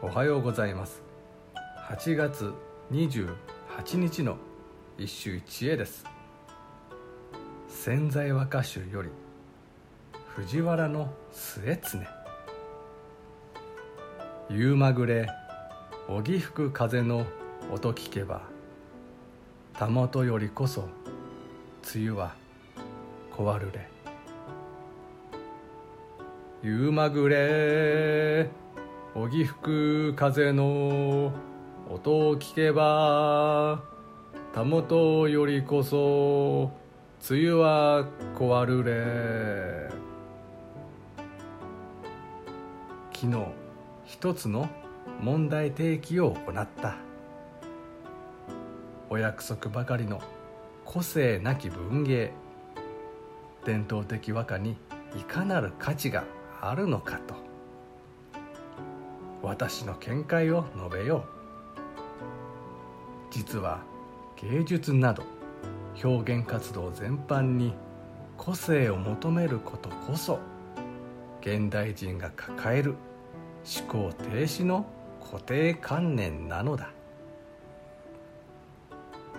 おはようございます。8月28日の一首一会です。潜在和歌集より藤原の末常。夕まぐれ荻吹く風の音聞けばたもとよりこそ梅雨はこわるれ。夕まぐれ荻吹く風の音を聞けばたもとよりこそ梅雨はこわるれ。昨日一つの問題提起を行った。お約束ばかりの個性なき文芸。伝統的和歌にいかなる価値があるのかと。私の見解を述べよう。実は芸術など表現活動全般に個性を求めることこそ現代人が抱える思考停止の固定観念なのだ。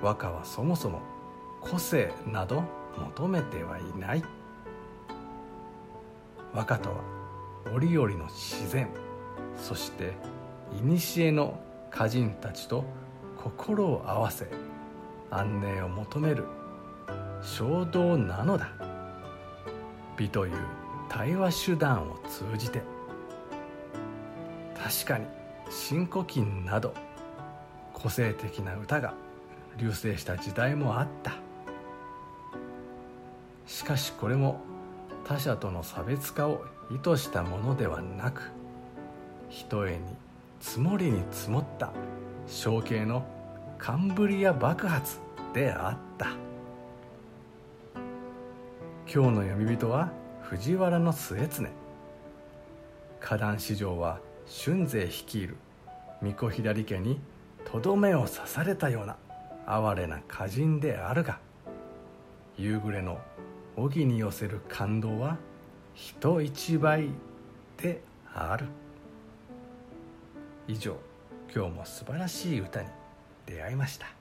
和歌はそもそも個性など求めてはいない。和歌とは折々の自然。そして古の歌人たちと心を合わせ安寧を求める衝動なのだ。美という対話手段を通じて確かに「新古今」など個性的な歌が流星した時代もあった。しかしこれも他者との差別化を意図したものではなくひとえに積もりに積もった象形のカンブリア爆発であった。今日の読み人は藤原の末常。花壇市場は春勢率いる巫女左家にとどめを刺されたような哀れな歌人であるが夕暮れの荻に寄せる感動は人一倍である。以上今日も素晴らしい歌に出会いました。